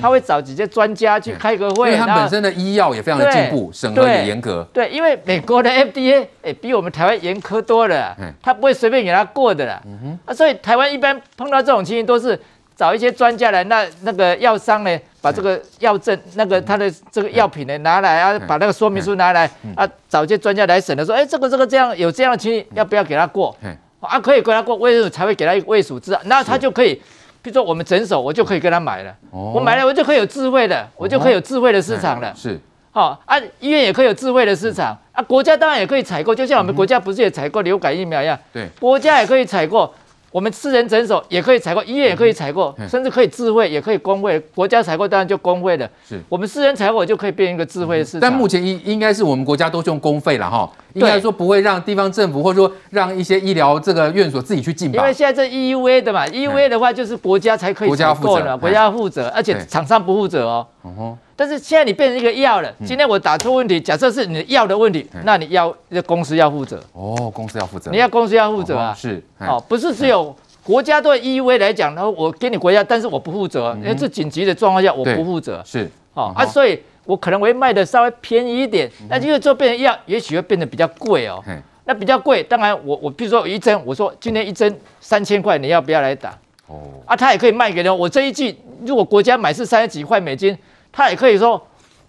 他会找几些专家去开个会。因为他本身的医药也非常的进步，审核也严格。对，因为美国的 FDA 哎比我们台湾严苛多了，他不会随便给他过的啦。啊，所以台湾一般碰到这种情形都是找一些专家来，那那个药商呢，把这个药证那个他的这个药品呢拿来啊，把那个说明书拿来啊，找一些专家来审的，说哎这个这个这样有这样的情形，要不要给他过？啊，可以给他过，为什么才会给他一个卫署字？那他就可以。比如说我们诊所，我就可以跟他买了。哦、我买了，我就可以有智慧的，我就可以有智慧的市场了。哦、是，好、哦、啊，医院也可以有智慧的市场、嗯、啊，国家当然也可以采购，就像我们国家不是也采购流感疫苗一样。对，国家也可以采购。我们私人诊所也可以采购，医院也可以采购，甚至可以智慧，也可以公费。国家采购当然就公费的，是我们私人采购就可以变一个智慧的市场。但目前应应该是我们国家都是用公费了哈，应该说不会让地方政府或者说让一些医疗这个院所自己去进。因为现在这 EUA 的嘛，EUA 的话就是国家才可以采购的，国家负责，而且厂商不负责哦。但是现在你变成一个药了，今天我打出问题，假设是你的药的问题，那你要公司要负责。哦，公司要负责，你要公司要负责啊，是哦，不是只有国家对 EUA 来讲，然后我给你国家，但是我不负责，因为这紧急的状况下我不负责，是。哦啊，所以我可能会卖的稍微便宜一点，那因为这变成药，也许会变得比较贵哦，那比较贵，当然我我比如说有一针，我说今天一针三千块，你要不要来打？哦。啊，他也可以卖给你，我这一季如果国家买是三十几块美金。他也可以说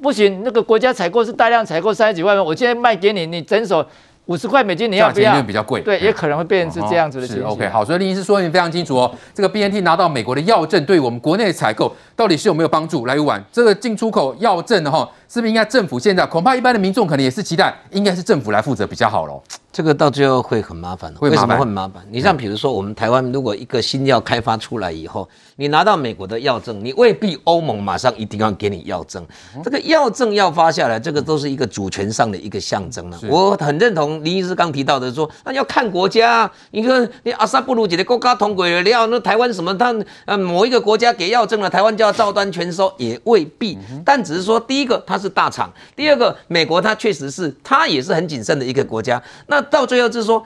不行，那个国家采购是大量采购三十几万，我今天卖给你，你整手五十块美金，你要不要？价比较贵，对，也可能会变成是这样子的情形。OK，好，所以林医师说的非常清楚哦。这个 BNT 拿到美国的药证，对我们国内采购到底是有没有帮助？来晚这个进出口药证的哈，是不是应该政府现在恐怕一般的民众可能也是期待，应该是政府来负责比较好喽？这个到最后会很麻烦的，为什么会很麻烦？你像比如说，我们台湾如果一个新药开发出来以后，你拿到美国的药证，你未必欧盟马上一定要给你药证。这个药证要发下来，这个都是一个主权上的一个象征了。我很认同林医师刚提到的说，那要看国家。你说你阿萨布鲁姐的国家同轨了，料，那台湾什么？他呃某一个国家给药证了，台湾就要照单全收，也未必。但只是说，第一个它是大厂，第二个美国它确实是它也是很谨慎的一个国家。那到最后就是说，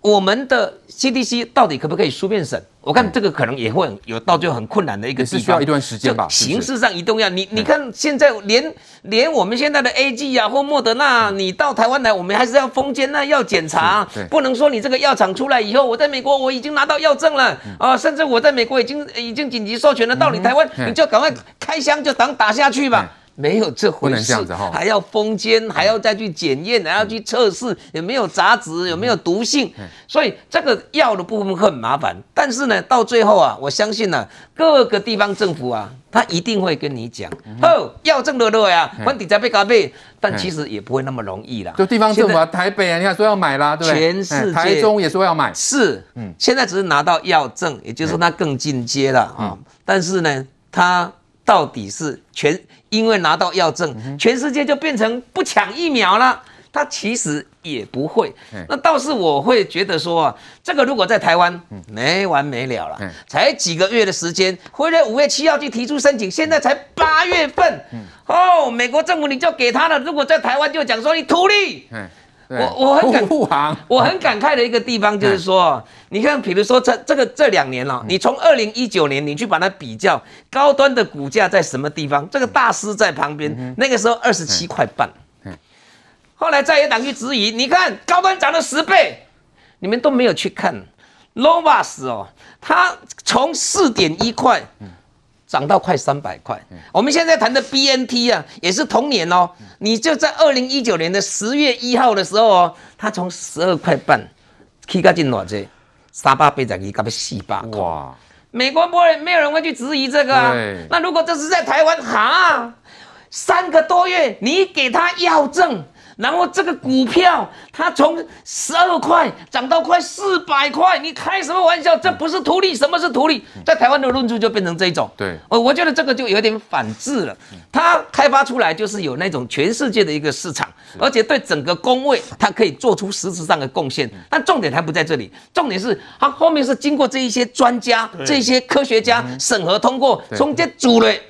我们的 CDC 到底可不可以书面审？我看这个可能也会有到最后很困难的一个地方，是需要一段时间吧。形式上一定要你，你看现在连连我们现在的 AG 啊或莫德纳，你到台湾来，我们还是要封监，那要检查，不能说你这个药厂出来以后，我在美国我已经拿到药证了啊，甚至我在美国已经已经紧急授权了，到你台湾你就赶快开箱就当打下去吧。没有这回事，还要封监，还要再去检验，还要去测试有没有杂质，有没有毒性，所以这个药的部分会很麻烦。但是呢，到最后啊，我相信呢、啊，各个地方政府啊，他一定会跟你讲，哦，药证的了呀，问题在被咖啡，但其实也不会那么容易啦。就地方政府啊，台北啊，你看说要买啦，对不对？全世界，台中也说要买，是，嗯，现在只是拿到药证，也就是说它更进阶了啊。但是呢，它到底是全。因为拿到药证，全世界就变成不抢疫苗了。他其实也不会。那倒是我会觉得说啊，这个如果在台湾没完没了了，才几个月的时间，回来五月七号就提出申请，现在才八月份，哦，美国政府你就给他了。如果在台湾就讲说你图利。我我很感 我很感慨的一个地方就是说，你看，比如说这这个这两年了，你从二零一九年你去把它比较，高端的股价在什么地方？这个大师在旁边，那个时候二十七块半，后来在野党去质疑，你看高端涨了十倍，你们都没有去看。L o v a s 哦，它从四点一块。涨到快三百块。我们现在谈的 BNT 啊，也是同年哦。你就在二零一九年的十月一号的时候哦，它从十二块半起价进偌济？三百八十二，到要四百块。哇！美国不会，没有人会去质疑这个啊。那如果这是在台湾，哈，三个多月你给他要证。然后这个股票，它从十二块涨到快四百块，你开什么玩笑？这不是图利，什么是图利？在台湾的论述就变成这种。对，我我觉得这个就有点反制了。它开发出来就是有那种全世界的一个市场，而且对整个工位它可以做出实质上的贡献。但重点还不在这里，重点是它后面是经过这一些专家、这些科学家审核通过，从这组嘞。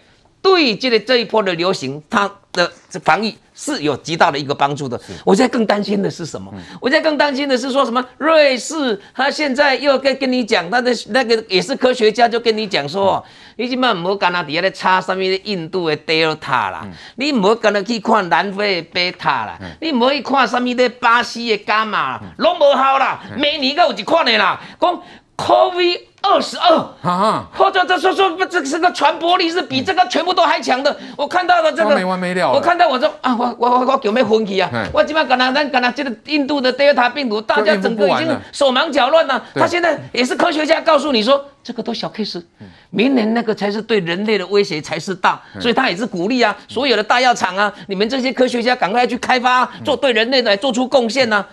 对这个这一波的流行，它的防疫是有极大的一个帮助的。我现在更担心的是什么？我现在更担心的是说什么？瑞士他现在又跟跟你讲，他的那个也是科学家就跟你讲说，你起码唔好跟他底下咧查什么印度的 Delta 啦，你唔好跟他去看南非的贝塔啦，你唔好去看什么的巴西的伽马，拢无效啦，每年都有一款的啦，讲 COVID。二十二啊！或者这说说不，这这个传播力是比这个全部都还强的。我看到了这个，没完没了。我看到我说啊，我我我我有没有分歧啊？我基本上跟他跟他这个印度的德尔塔病毒，大家整个已经手忙脚乱了。他现在也是科学家告诉你说，这个都小 case，明年那个才是对人类的威胁才是大。所以他也是鼓励啊，所有的大药厂啊，你们这些科学家赶快去开发，做对人类来做出贡献啊。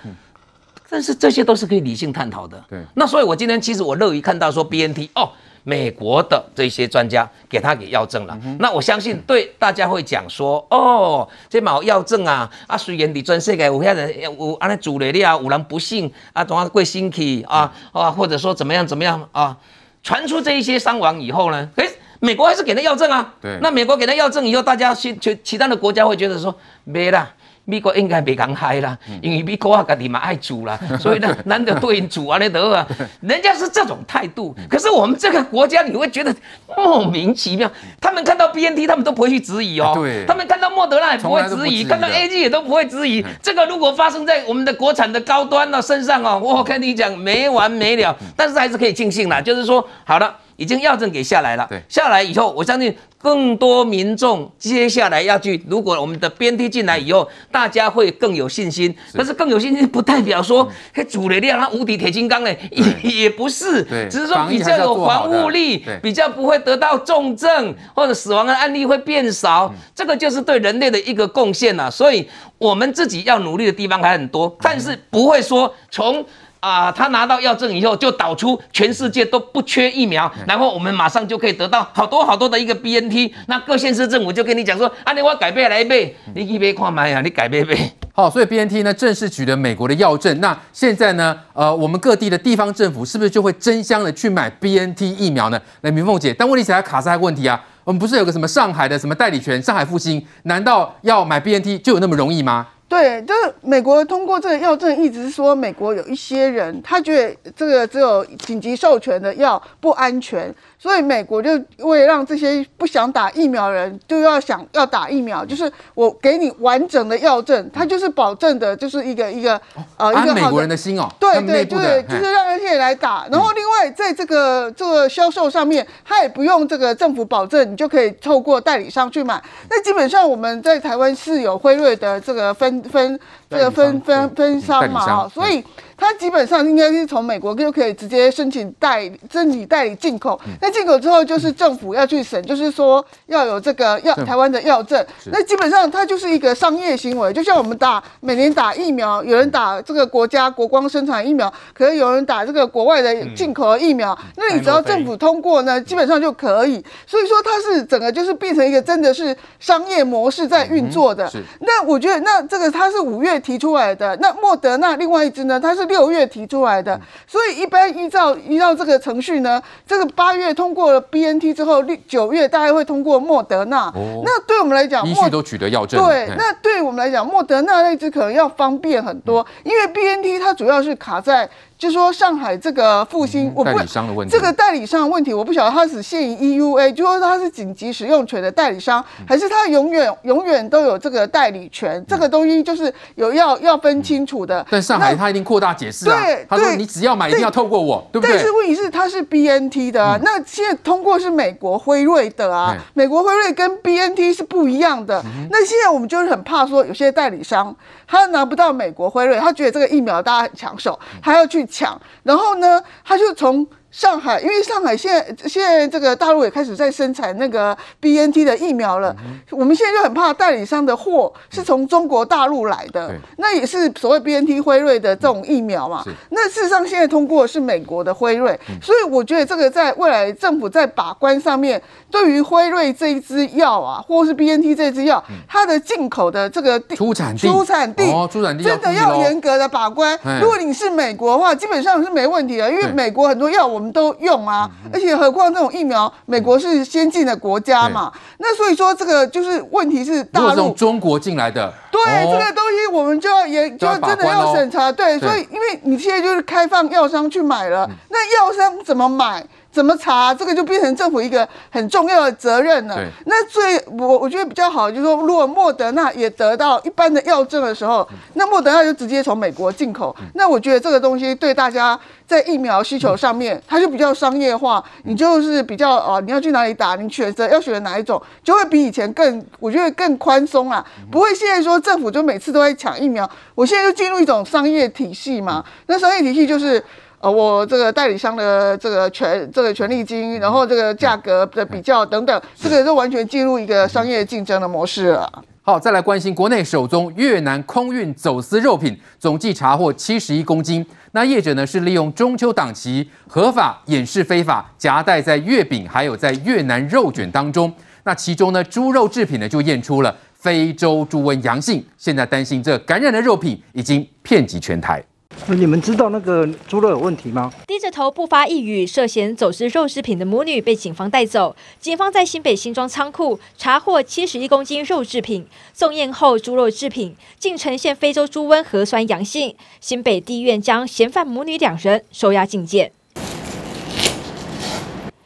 但是这些都是可以理性探讨的。对，那所以，我今天其实我乐于看到说 BNT 哦，美国的这些专家给他给药证了。嗯、那我相信对大家会讲说哦，这毛药证啊啊，虽然你全世界有些人有安尼煮了啊，有人不幸啊，总要贵身体啊啊，或者说怎么样怎么样啊，传出这一些伤亡以后呢，诶，美国还是给他药证啊。对，那美国给他药证以后，大家其其其他的国家会觉得说没啦。美国应该别讲嗨啦，因为美国啊，家己嘛爱煮啦，所以呢，难得对人煮啊，那得啊，人家是这种态度。可是我们这个国家，你会觉得莫名其妙。他们看到 BNT，他们都不会去质疑哦。对。他们看到莫德纳也不会质疑，看到 A G 也都不会质疑。这个如果发生在我们的国产的高端的身上哦，我跟你讲没完没了。但是还是可以庆幸啦，就是说好了。已经药证给下来了，对，下来以后，我相信更多民众接下来要去。如果我们的 BNT 进来以后，大家会更有信心。是，但是更有信心不代表说，嘿，主力量它无敌铁金刚嘞，也也不是，只是说比较有防护力，比较不会得到重症或者死亡的案例会变少。这个就是对人类的一个贡献呐。所以我们自己要努力的地方还很多，但是不会说从。啊，他拿到药证以后，就导出全世界都不缺疫苗，然后我们马上就可以得到好多好多的一个 BNT。那各县市政府就跟你讲说，啊，你我改变来买，你去买看买呀，你改变买。好，所以 BNT 呢正式取得美国的药证。那现在呢，呃，我们各地的地方政府是不是就会争相的去买 BNT 疫苗呢？来，明凤姐，但问题是还卡在问题啊，我们不是有个什么上海的什么代理权，上海复兴，难道要买 BNT 就有那么容易吗？对，就是美国通过这个药证，一直说美国有一些人，他觉得这个只有紧急授权的药不安全。所以美国就为了让这些不想打疫苗的人就要想要打疫苗，就是我给你完整的药证，它就是保证的，就是一个一个呃一个美国人的心哦，对对对，就是让那些人来打。然后另外在这个这个销售上面，他也不用这个政府保证，你就可以透过代理商去买。那基本上我们在台湾是有辉瑞的这个分分这个分分分商嘛啊，所以。它基本上应该是从美国就可以直接申请代申请代理进口，那进口之后就是政府要去审，就是说要有这个药台湾的药证。那基本上它就是一个商业行为，就像我们打每年打疫苗，有人打这个国家国光生产疫苗，可是有人打这个国外的进口的疫苗，那你只要政府通过呢，基本上就可以。所以说它是整个就是变成一个真的是商业模式在运作的。那我觉得那这个它是五月提出来的，那莫德纳另外一支呢，它是。六月提出来的，所以一般依照依照这个程序呢，这个八月通过了 BNT 之后，六九月大概会通过莫德纳。那对我们来讲，依序都取得药证。对，那对我们来讲，莫德纳那支可能要方便很多，因为 BNT 它主要是卡在。就说上海这个复星，我不代理商的问题，这个代理商的问题，我不晓得他是限于 EUA，就说他是紧急使用权的代理商，还是他永远永远都有这个代理权？这个东西就是有要要分清楚的。但上海他一定扩大解释啊，对，他说你只要买一定要透过我，对不对？但是问题是他是 BNT 的啊，那现在通过是美国辉瑞的啊，美国辉瑞跟 BNT 是不一样的。那现在我们就是很怕说有些代理商他拿不到美国辉瑞，他觉得这个疫苗大家很抢手，他要去。抢，然后呢，他就从。上海，因为上海现在现在这个大陆也开始在生产那个 BNT 的疫苗了。嗯、我们现在就很怕代理商的货是从中国大陆来的，嗯、那也是所谓 BNT 辉瑞的这种疫苗嘛。嗯、那事实上现在通过的是美国的辉瑞，嗯、所以我觉得这个在未来政府在把关上面，对于辉瑞这一支药啊，或是 BNT 这支药，它的进口的这个出产地出产地哦，出产地真的要严格的把关。如果你是美国的话，基本上是没问题的，因为美国很多药我。们都用啊，而且何况这种疫苗，美国是先进的国家嘛，那所以说这个就是问题是大陆从中国进来的，对这个东西我们就要也就真的要审查，对，所以因为你现在就是开放药商去买了，那药商怎么买？怎么查？这个就变成政府一个很重要的责任了。那最我我觉得比较好，就是说，如果莫德纳也得到一般的药证的时候，那莫德纳就直接从美国进口。那我觉得这个东西对大家在疫苗需求上面，它就比较商业化。你就是比较哦，你要去哪里打，你选择要选择哪一种，就会比以前更，我觉得更宽松啊。不会现在说政府就每次都在抢疫苗，我现在就进入一种商业体系嘛。那商业体系就是。呃，我这个代理商的这个权这个权利金，然后这个价格的比较等等，这个都完全进入一个商业竞争的模式了。好，再来关心国内首宗越南空运走私肉品，总计查获七十一公斤。那业者呢是利用中秋档期合法掩饰非法，夹带在月饼还有在越南肉卷当中。那其中呢猪肉制品呢就验出了非洲猪瘟阳性，现在担心这感染的肉品已经遍及全台。你们知道那个猪肉有问题吗？低着头不发一语，涉嫌走私肉制品的母女被警方带走。警方在新北新庄仓库查获七十一公斤肉制品，送验后猪肉制品竟呈现非洲猪瘟核酸阳性。新北地院将嫌犯母女两人收押禁见。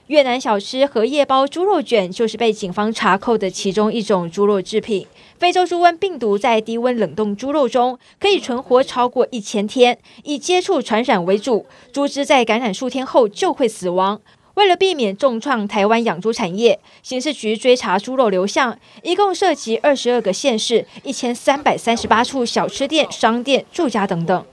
越南小吃荷叶包猪肉卷就是被警方查扣的其中一种猪肉制品。非洲猪瘟病毒在低温冷冻猪肉中可以存活超过一千天，以接触传染为主，猪只在感染数天后就会死亡。为了避免重创台湾养猪产业，刑事局追查猪肉流向，一共涉及二十二个县市、一千三百三十八处小吃店、商店、住家等等。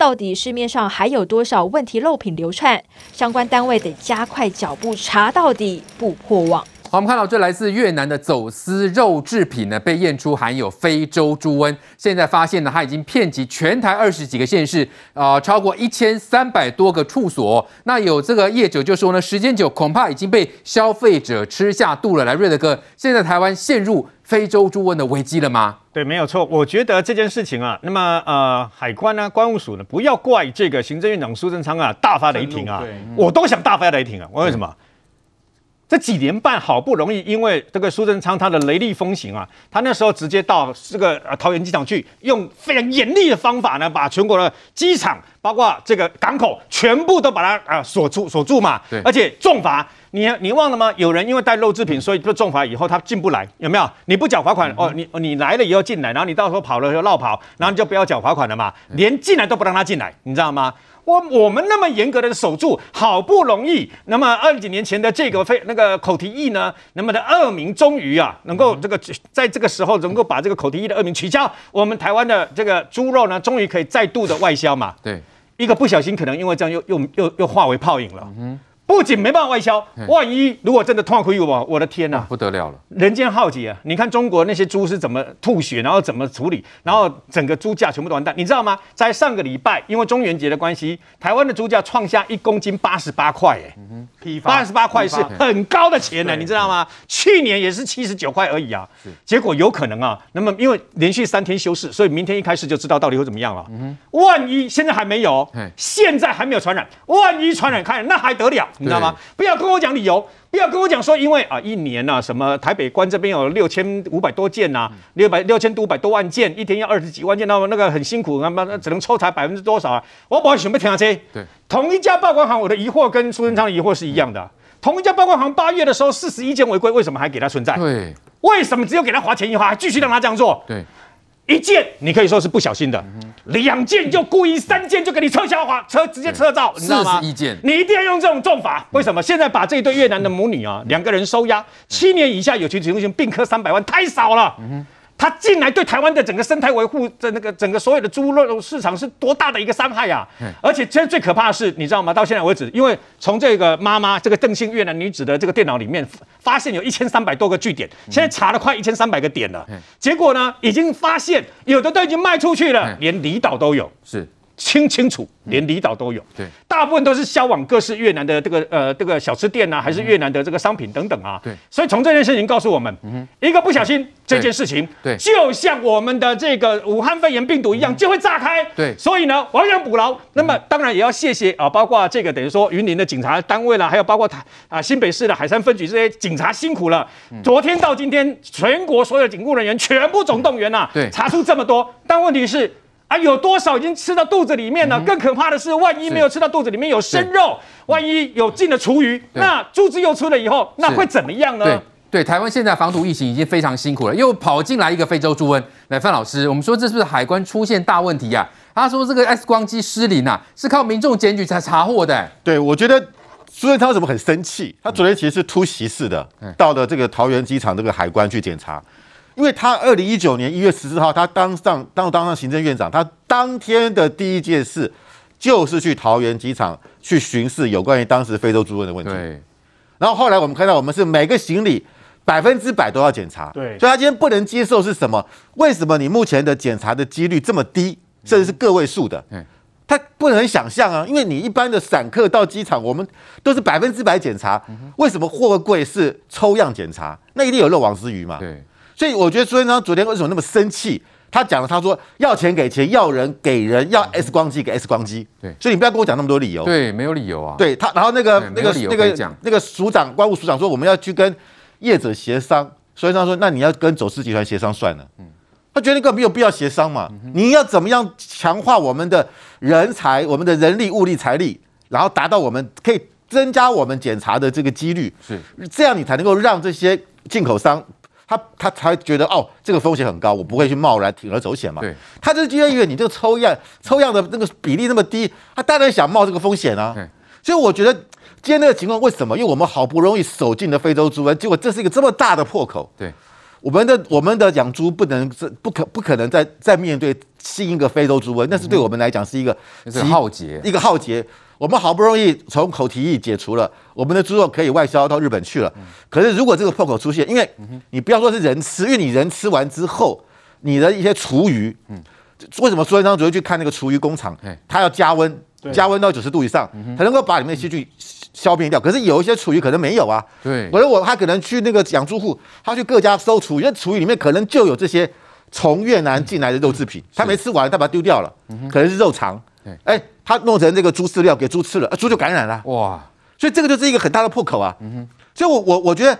到底市面上还有多少问题肉品流窜？相关单位得加快脚步查到底，不破网。好，我们看到这来自越南的走私肉制品呢，被验出含有非洲猪瘟。现在发现呢，它已经遍及全台二十几个县市，啊、呃，超过一千三百多个处所。那有这个业者就说呢，时间久，恐怕已经被消费者吃下肚了。来，瑞德哥，现在台湾陷入非洲猪瘟的危机了吗？对，没有错。我觉得这件事情啊，那么呃，海关呢、啊，关务署呢，不要怪这个行政院长苏贞昌啊，大发雷霆啊，我都想大发雷霆啊。我为什么？这几年半好不容易，因为这个苏贞昌他的雷厉风行啊，他那时候直接到这个呃桃园机场去，用非常严厉的方法呢，把全国的机场包括这个港口全部都把它啊锁住锁住嘛。而且重罚，你你忘了吗？有人因为带肉制品，所以就重罚以后他进不来，有没有？你不缴罚款哦，你你来了以后进来，然后你到时候跑了就落跑，然后你就不要缴罚款了嘛，连进来都不让他进来，你知道吗？我我们那么严格的守住，好不容易，那么二十几年前的这个非那个口蹄疫呢，那么的恶名终于啊，能够这个在这个时候能够把这个口蹄疫的恶名取消，我们台湾的这个猪肉呢，终于可以再度的外销嘛。对，一个不小心，可能因为这样又又又又化为泡影了。嗯。不仅没办法外销，万一如果真的痛苦我，我的天呐、啊，不得了了，人间浩劫啊！你看中国那些猪是怎么吐血，然后怎么处理，然后整个猪价全部都完蛋，你知道吗？在上个礼拜，因为中元节的关系，台湾的猪价创下一公斤八十八块，哎，批发八十八块是很高的钱呢，你知道吗？去年也是七十九块而已啊，结果有可能啊，那么因为连续三天休市，所以明天一开始就知道到底会怎么样了。万一现在还没有，现在还没有传染，万一传染开了，那还得了？你知道吗？不要跟我讲理由，不要跟我讲说，因为啊，一年呐、啊，什么台北关这边有六千五百多件呐、啊，六百六千五百多万件，一天要二十几万件，那么那个很辛苦，那么只能抽查百分之多少啊？我保准备听下去。对，同一家报关行，我的疑惑跟苏贞昌的疑惑是一样的。同一家报关行，八月的时候四十一件违规，为什么还给他存在？对，为什么只有给他罚钱一罚，还继续让他这样做？对。一件你可以说是不小心的，两件就故意，三件就给你撤销罚车，直接撤照，你知道吗？一件，你一定要用这种重法。为什么？现在把这一对越南的母女啊，两个人收押，七年以下有期徒刑，并科三百万，太少了。他进来对台湾的整个生态维护的那个整个所有的猪肉市场是多大的一个伤害呀、啊！而且现在最可怕的是，你知道吗？到现在为止，因为从这个妈妈这个邓姓越南女子的这个电脑里面发现有一千三百多个据点，现在查了快一千三百个点了。结果呢，已经发现有的都已经卖出去了，连离岛都有。是。清清楚，连离岛都有。对，大部分都是销往各式越南的这个呃这个小吃店啊，还是越南的这个商品等等啊。对，所以从这件事情告诉我们，一个不小心，这件事情，对，就像我们的这个武汉肺炎病毒一样，就会炸开。对，所以呢，亡羊补牢。那么当然也要谢谢啊，包括这个等于说云林的警察单位啦，还有包括台啊新北市的海山分局这些警察辛苦了。昨天到今天，全国所有警务人员全部总动员呐，对，查出这么多，但问题是。啊，有多少已经吃到肚子里面了？嗯、更可怕的是，万一没有吃到肚子里面有生肉，万一有进了厨余，那猪只又出了以后，那会怎么样呢？对对，台湾现在防堵疫情已经非常辛苦了，又跑进来一个非洲猪瘟。来，范老师，我们说这是不是海关出现大问题呀、啊？他说这个 X 光机失灵啊，是靠民众检举才查获的、欸。对，我觉得苏贞昌为什么很生气？他昨天其实是突袭式的，到了这个桃园机场这个海关去检查。因为他二零一九年一月十四号，他当上当当上行政院长，他当天的第一件事就是去桃园机场去巡视有关于当时非洲猪瘟的问题。对。然后后来我们看到，我们是每个行李百分之百都要检查。对。所以他今天不能接受是什么？为什么你目前的检查的几率这么低，甚至是个位数的？嗯。他不能想象啊，因为你一般的散客到机场，我们都是百分之百检查。为什么货柜是抽样检查？那一定有漏网之鱼嘛？对。所以我觉得朱元璋昨天为什么那么生气？他讲了，他说要钱给钱，要人给人，要 X 光机给 X 光机。对，所以你不要跟我讲那么多理由。对，没有理由啊。对他，然后那个那个那个那个署长，关务署长说我们要去跟业者协商。所以他说，那你要跟走私集团协商算了。嗯，他觉得那个没有必要协商嘛。你要怎么样强化我们的人才，我们的人力、物力、财力，然后达到我们可以增加我们检查的这个几率。是，这样你才能够让这些进口商。他他才觉得哦，这个风险很高，我不会去贸然铤而走险嘛。对，他就是因为你这个抽样抽样的那个比例那么低，他当然想冒这个风险啊。所以我觉得今天那个情况为什么？因为我们好不容易守进了非洲猪瘟，结果这是一个这么大的破口。对，我们的我们的养猪不能是不可不可能再再面对新一个非洲猪瘟，那是对我们来讲是一个是浩劫，一个浩劫。我们好不容易从口蹄疫解除了，我们的猪肉可以外销到日本去了。可是如果这个破口出现，因为你不要说是人吃，因为你人吃完之后，你的一些厨余，为什么苏贞昌主要去看那个厨余工厂？它要加温，加温到九十度以上，才能够把里面的细菌消灭掉。可是有一些厨余可能没有啊。对，我说我他可能去那个养猪户，他去各家收厨余，那厨余里面可能就有这些从越南进来的肉制品，他没吃完，他把它丢掉了，可能是肉肠。哎。他弄成这个猪饲料给猪吃了，啊，猪就感染了，哇！所以这个就是一个很大的破口啊。嗯哼。所以我，我我我觉得，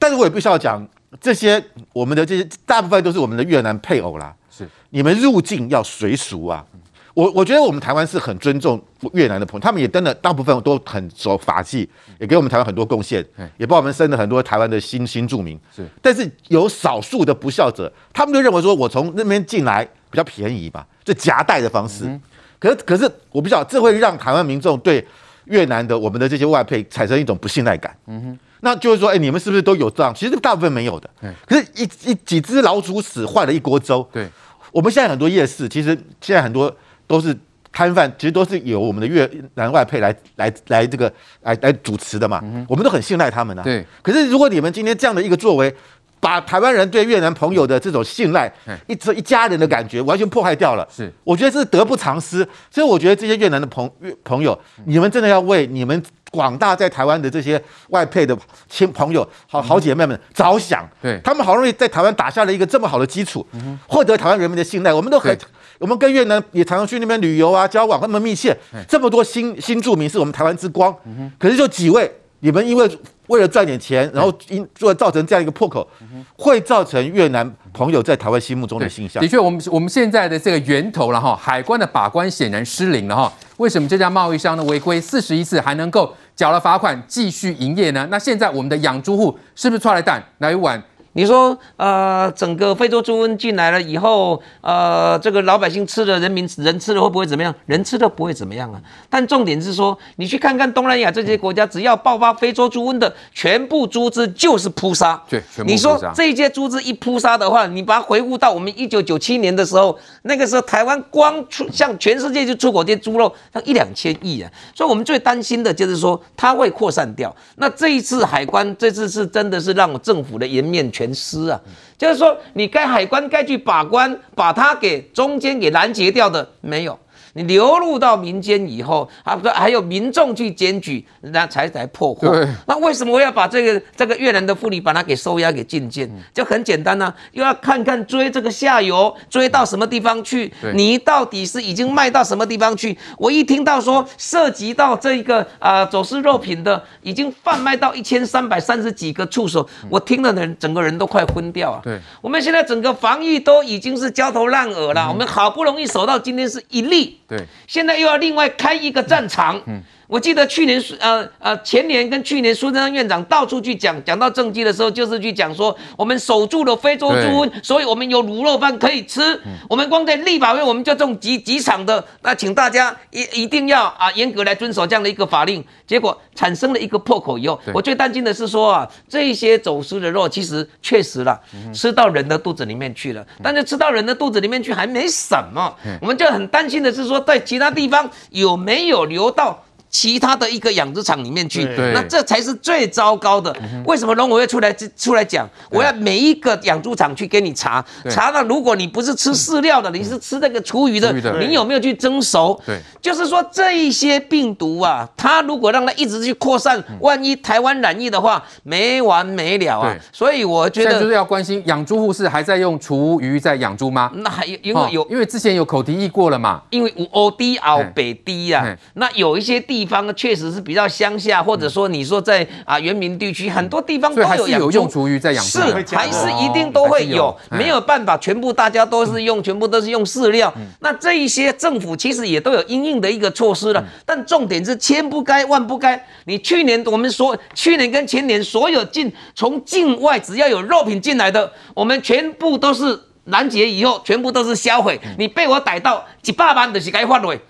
但是我也必须要讲，这些我们的这些大部分都是我们的越南配偶啦。是。你们入境要随俗啊。我我觉得我们台湾是很尊重越南的朋友，他们也真的大部分都很守法纪，也给我们台湾很多贡献，也帮我们生了很多台湾的新新住民。是。但是有少数的不孝者，他们就认为说我从那边进来比较便宜吧，就夹带的方式。嗯可是，可是我不知道，这会让台湾民众对越南的我们的这些外配产生一种不信赖感。嗯哼，那就是说，哎，你们是不是都有这样？其实大部分没有的。嗯。可是一，一一几只老鼠屎坏了一锅粥。对。我们现在很多夜市，其实现在很多都是摊贩，其实都是由我们的越南外配来来来这个来来主持的嘛。嗯。我们都很信赖他们的。对。可是，如果你们今天这样的一个作为，把台湾人对越南朋友的这种信赖，一这一家人的感觉完全破坏掉了。是，我觉得这是得不偿失。所以我觉得这些越南的朋朋友，你们真的要为你们广大在台湾的这些外配的亲朋友、好好姐妹们着想。对，他们好容易在台湾打下了一个这么好的基础，获得台湾人民的信赖。我们都很，我们跟越南也常常去那边旅游啊，交往那么密切。这么多新新住民是我们台湾之光。可是就几位。你们因为为了赚点钱，然后因做造成这样一个破口，会造成越南朋友在台湾心目中的形象。的确，我们我们现在的这个源头了哈，海关的把关显然失灵了哈。为什么这家贸易商呢违规四十一次还能够缴了罚款继续营业呢？那现在我们的养猪户是不是出来蛋来一碗？你说，呃，整个非洲猪瘟进来了以后，呃，这个老百姓吃了，人民人吃了会不会怎么样？人吃了不会怎么样啊。但重点是说，你去看看东南亚这些国家，只要爆发非洲猪瘟的，全部猪只就是扑杀。对，全部扑杀。你说这些猪只一扑杀的话，你把它回顾到我们一九九七年的时候，那个时候台湾光出向全世界就出口这些猪肉，它一两千亿啊。所以我们最担心的就是说它会扩散掉。那这一次海关这次是真的是让政府的颜面全。全失啊，就是说，你该海关该去把关，把它给中间给拦截掉的没有，你流入到民间以后，啊，还有民众去检举，那才才破获。那为什么我要把这个这个越南的妇女把它给收押给禁见？就很简单呐、啊，又要看看追这个下游，追到什么地方去？你到底是已经卖到什么地方去？我一听到说涉及到这个啊、呃、走私肉品的，已经贩卖到一千三百三十几个处所，我听了人整个人都快昏掉啊！对，我们现在整个防疫都已经是焦头烂额了，我们好不容易守到今天是一例，对，现在又要另外开一个战场，嗯。我记得去年呃呃前年跟去年苏贞昌院长到处去讲，讲到政绩的时候，就是去讲说我们守住了非洲猪瘟，所以我们有卤肉饭可以吃。嗯、我们光在立法院我们就种几几场的，那请大家一一定要啊严格来遵守这样的一个法令。结果产生了一个破口以后，我最担心的是说啊，这些走私的肉其实确实了，吃到人的肚子里面去了，但是吃到人的肚子里面去还没什么，我们就很担心的是说在其他地方有没有流到。其他的一个养殖场里面去，那这才是最糟糕的。为什么农委会出来？出来讲？我要每一个养猪场去给你查，查到如果你不是吃饲料的，你是吃那个厨余的，你有没有去蒸熟？对，就是说这一些病毒啊，它如果让它一直去扩散，万一台湾染疫的话，没完没了啊。所以我觉得就是要关心养猪户是还在用厨余在养猪吗？那还因为有，因为之前有口蹄疫过了嘛，因为有欧低奥北低啊，那有一些地。地方确实是比较乡下，或者说你说在啊原民地区，很多地方都有养猪，是有用厨余在养，是还是一定都会有，没有办法，全部大家都是用，全部都是用饲料。那这一些政府其实也都有应应的一个措施了，但重点是千不该万不该。你去年我们说，去年跟前年所有进从境外只要有肉品进来的，我们全部都是拦截以后，全部都是销毁。你被我逮到几百万的是该换回，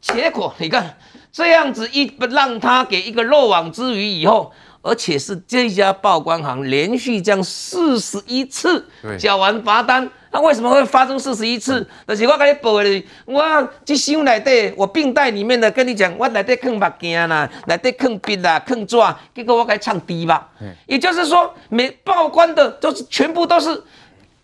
结果你看。这样子一不让他给一个漏网之鱼以后，而且是这家报关行连续这样四十一次缴完罚单，那为什么会发生四十一次？就是我跟你报的，我这箱内底，我病袋里面的跟你讲，我内底放目镜啦，内底放笔啦，放纸，结果我给唱低吧。也就是说，没报关的都是全部都是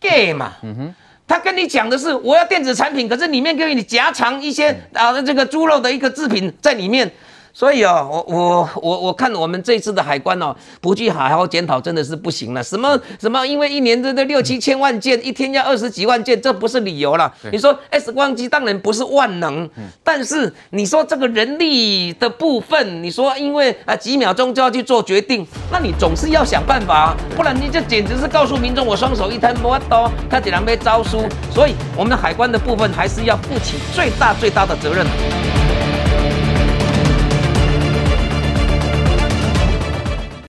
gay 嘛。嗯哼。他跟你讲的是我要电子产品，可是里面给你夹藏一些啊这个猪肉的一个制品在里面。所以啊，我我我我看我们这次的海关哦，不去好好检讨真的是不行了。什么什么？因为一年这这六七千万件，一天要二十几万件，这不是理由了。你说 X 光机当然不是万能，但是你说这个人力的部分，你说因为啊几秒钟就要去做决定，那你总是要想办法，不然你这简直是告诉民众我双手一摊摸刀，他竟然被招书。所以我们的海关的部分还是要负起最大最大的责任。